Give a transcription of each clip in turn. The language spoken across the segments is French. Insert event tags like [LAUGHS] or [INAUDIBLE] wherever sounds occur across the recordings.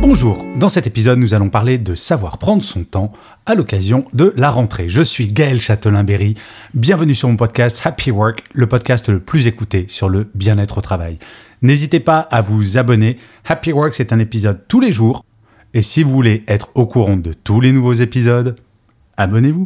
Bonjour, dans cet épisode nous allons parler de savoir prendre son temps à l'occasion de la rentrée. Je suis Gaël Châtelain-Berry, bienvenue sur mon podcast Happy Work, le podcast le plus écouté sur le bien-être au travail. N'hésitez pas à vous abonner, Happy Work c'est un épisode tous les jours, et si vous voulez être au courant de tous les nouveaux épisodes, abonnez-vous.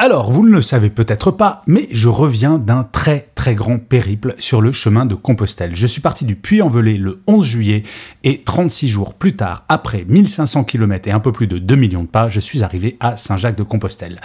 Alors, vous ne le savez peut-être pas, mais je reviens d'un très très grand périple sur le chemin de Compostelle. Je suis parti du Puy-en-Velay le 11 juillet et 36 jours plus tard, après 1500 km et un peu plus de 2 millions de pas, je suis arrivé à Saint-Jacques de Compostelle.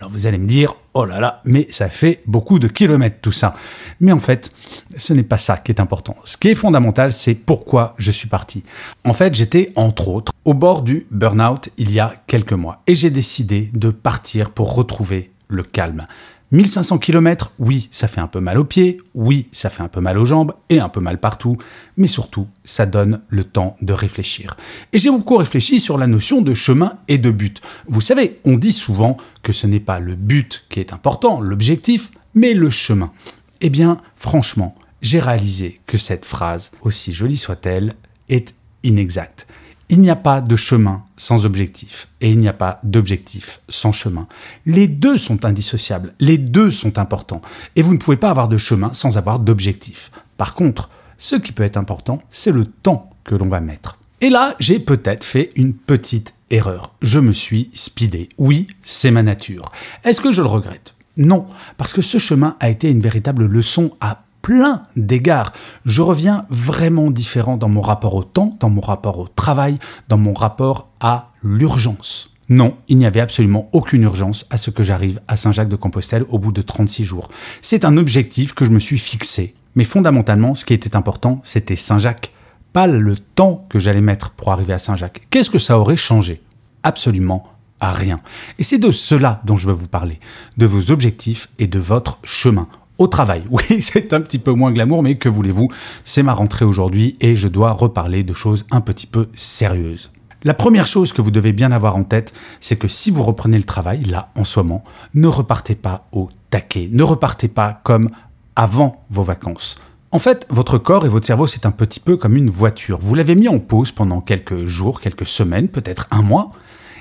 Alors vous allez me dire, oh là là, mais ça fait beaucoup de kilomètres tout ça. Mais en fait, ce n'est pas ça qui est important. Ce qui est fondamental, c'est pourquoi je suis parti. En fait, j'étais entre autres au bord du burn-out il y a quelques mois et j'ai décidé de partir pour retrouver le calme. 1500 km, oui, ça fait un peu mal aux pieds, oui, ça fait un peu mal aux jambes et un peu mal partout, mais surtout, ça donne le temps de réfléchir. Et j'ai beaucoup réfléchi sur la notion de chemin et de but. Vous savez, on dit souvent que ce n'est pas le but qui est important, l'objectif, mais le chemin. Eh bien, franchement, j'ai réalisé que cette phrase, aussi jolie soit-elle, est inexacte. Il n'y a pas de chemin sans objectif et il n'y a pas d'objectif sans chemin. Les deux sont indissociables, les deux sont importants et vous ne pouvez pas avoir de chemin sans avoir d'objectif. Par contre, ce qui peut être important, c'est le temps que l'on va mettre. Et là, j'ai peut-être fait une petite erreur. Je me suis speedé. Oui, c'est ma nature. Est-ce que je le regrette? Non, parce que ce chemin a été une véritable leçon à plein d'égards. Je reviens vraiment différent dans mon rapport au temps, dans mon rapport au travail, dans mon rapport à l'urgence. Non, il n'y avait absolument aucune urgence à ce que j'arrive à Saint-Jacques-de-Compostelle au bout de 36 jours. C'est un objectif que je me suis fixé. Mais fondamentalement, ce qui était important, c'était Saint-Jacques, pas le temps que j'allais mettre pour arriver à Saint-Jacques. Qu'est-ce que ça aurait changé? Absolument rien. Et c'est de cela dont je veux vous parler, de vos objectifs et de votre chemin au travail. [LAUGHS] Oui, c'est un petit peu moins glamour, mais que voulez-vous? C'est ma rentrée aujourd'hui et je dois reparler de choses un petit peu sérieuses. La première chose que vous devez bien avoir en tête, c'est que si vous reprenez le travail, là, en ce moment, ne repartez pas au taquet, ne repartez pas comme avant vos vacances. En fait, votre corps et votre cerveau, c'est un petit peu comme une voiture. Vous l'avez mis en pause pendant quelques jours, quelques semaines, peut-être un mois.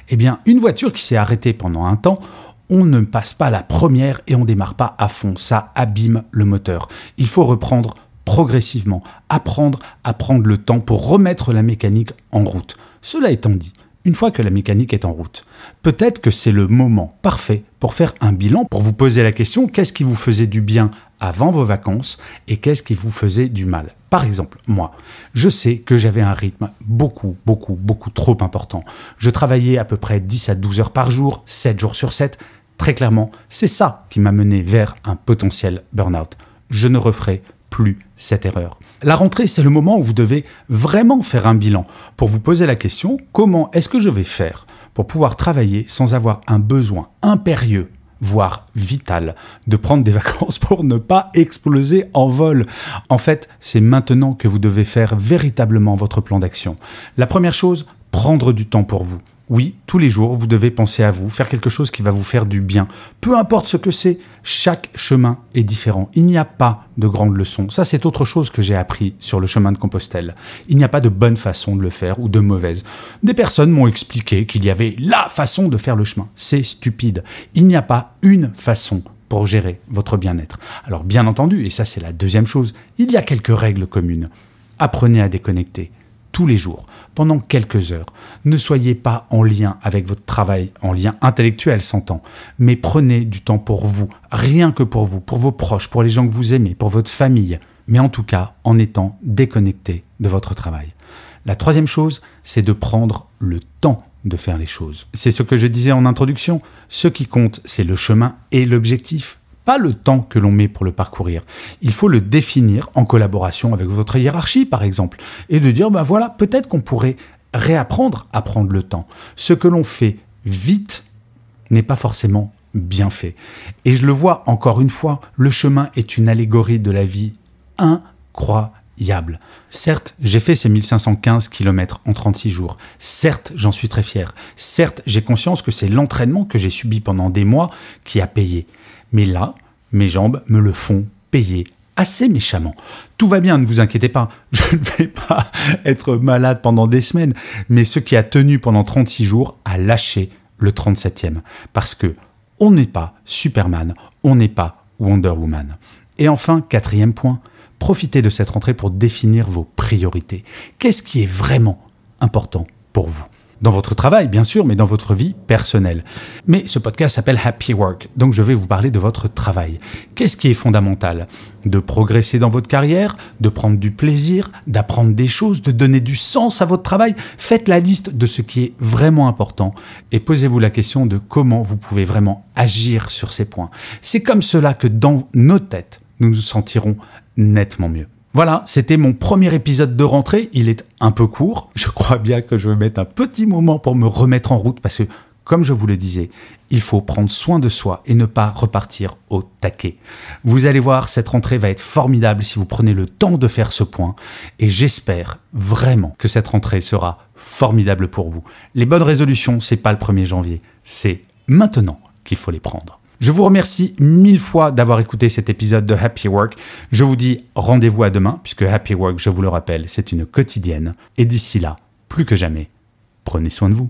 Eh bien, une voiture qui s'est arrêtée pendant un temps, on ne passe pas la première et on démarre pas à fond. Ça abîme le moteur. Il faut reprendre progressivement, apprendre à prendre le temps pour remettre la mécanique en route. Cela étant dit, une fois que la mécanique est en route, peut-être que c'est le moment parfait pour faire un bilan, pour vous poser la question qu'est-ce qui vous faisait du bien avant vos vacances et qu'est-ce qui vous faisait du mal? Par exemple, moi, je sais que j'avais un rythme beaucoup, beaucoup, beaucoup trop important. Je travaillais à peu près 10 à 12 heures par jour, 7 jours sur 7. Très clairement, c'est ça qui m'a mené vers un potentiel burn-out. Je ne referai plus cette erreur. La rentrée, c'est le moment où vous devez vraiment faire un bilan pour vous poser la question comment est-ce que je vais faire pour pouvoir travailler sans avoir un besoin impérieux voire vital, de prendre des [LAUGHS] vacances pour ne pas exploser en vol? En fait, c'est maintenant que vous devez faire véritablement votre plan d'action. La première chose, prendre du temps pour vous. Oui, tous les jours, vous devez penser à vous, faire quelque chose qui va vous faire du bien. Peu importe ce que c'est, chaque chemin est différent. Il n'y a pas de grandes leçons. Ça, c'est autre chose que j'ai appris sur le chemin de Compostelle. Il n'y a pas de bonne façon de le faire ou de mauvaise. Des personnes m'ont expliqué qu'il y avait la façon de faire le chemin. C'est stupide. Il n'y a pas une façon pour gérer votre bien-être. Alors, bien entendu, et ça c'est la deuxième chose, il y a quelques règles communes. Apprenez à déconnecter tous les jours, pendant quelques heures. Ne soyez pas en lien avec votre travail, en lien intellectuel, s'entend, mais prenez du temps pour vous, rien que pour vous, pour vos proches, pour les gens que vous aimez, pour votre famille, mais en tout cas en étant déconnecté de votre travail. La troisième chose, c'est de prendre le temps de faire les choses. C'est ce que je disais en introduction, ce qui compte, c'est le chemin et l'objectif, pas le temps que l'on met pour le parcourir. Il faut le définir en collaboration avec votre hiérarchie, par exemple, et de dire, ben voilà, peut-être qu'on pourrait réapprendre à prendre le temps. Ce que l'on fait vite n'est pas forcément bien fait. Et je le vois encore une fois, le chemin est une allégorie de la vie incroyable. Certes, j'ai fait ces 1515 km en 36 jours. Certes, j'en suis très fier. Certes, j'ai conscience que c'est l'entraînement que j'ai subi pendant des mois qui a payé. Mais là, mes jambes me le font payer assez méchamment. Tout va bien, ne vous inquiétez pas, [LAUGHS] je ne vais pas être malade pendant des semaines, mais ce qui a tenu pendant 36 jours a lâché le 37e. Parce que on n'est pas Superman, on n'est pas Wonder Woman. Et enfin, quatrième point, profitez de cette rentrée pour définir vos priorités. Qu'est-ce qui est vraiment important pour vous? Dans votre travail, bien sûr, mais dans votre vie personnelle. Mais ce podcast s'appelle Happy Work, donc je vais vous parler de votre travail. Qu'est-ce qui est fondamental? De progresser dans votre carrière, de prendre du plaisir, d'apprendre des choses, de donner du sens à votre travail? Faites la liste de ce qui est vraiment important et posez-vous la question de comment vous pouvez vraiment agir sur ces points. C'est comme cela que dans nos têtes, nous nous sentirons nettement mieux. Voilà, c'était mon premier épisode de rentrée. Il est un peu court. Je crois bien que je vais mettre un petit moment pour me remettre en route parce que, comme je vous le disais, il faut prendre soin de soi et ne pas repartir au taquet. Vous allez voir, cette rentrée va être formidable si vous prenez le temps de faire ce point et j'espère vraiment que cette rentrée sera formidable pour vous. Les bonnes résolutions, c'est pas le 1er janvier, c'est maintenant qu'il faut les prendre. Je vous remercie mille fois d'avoir écouté cet épisode de Happy Work. Je vous dis rendez-vous à demain, puisque Happy Work, je vous le rappelle, c'est une quotidienne. Et d'ici là, plus que jamais, prenez soin de vous.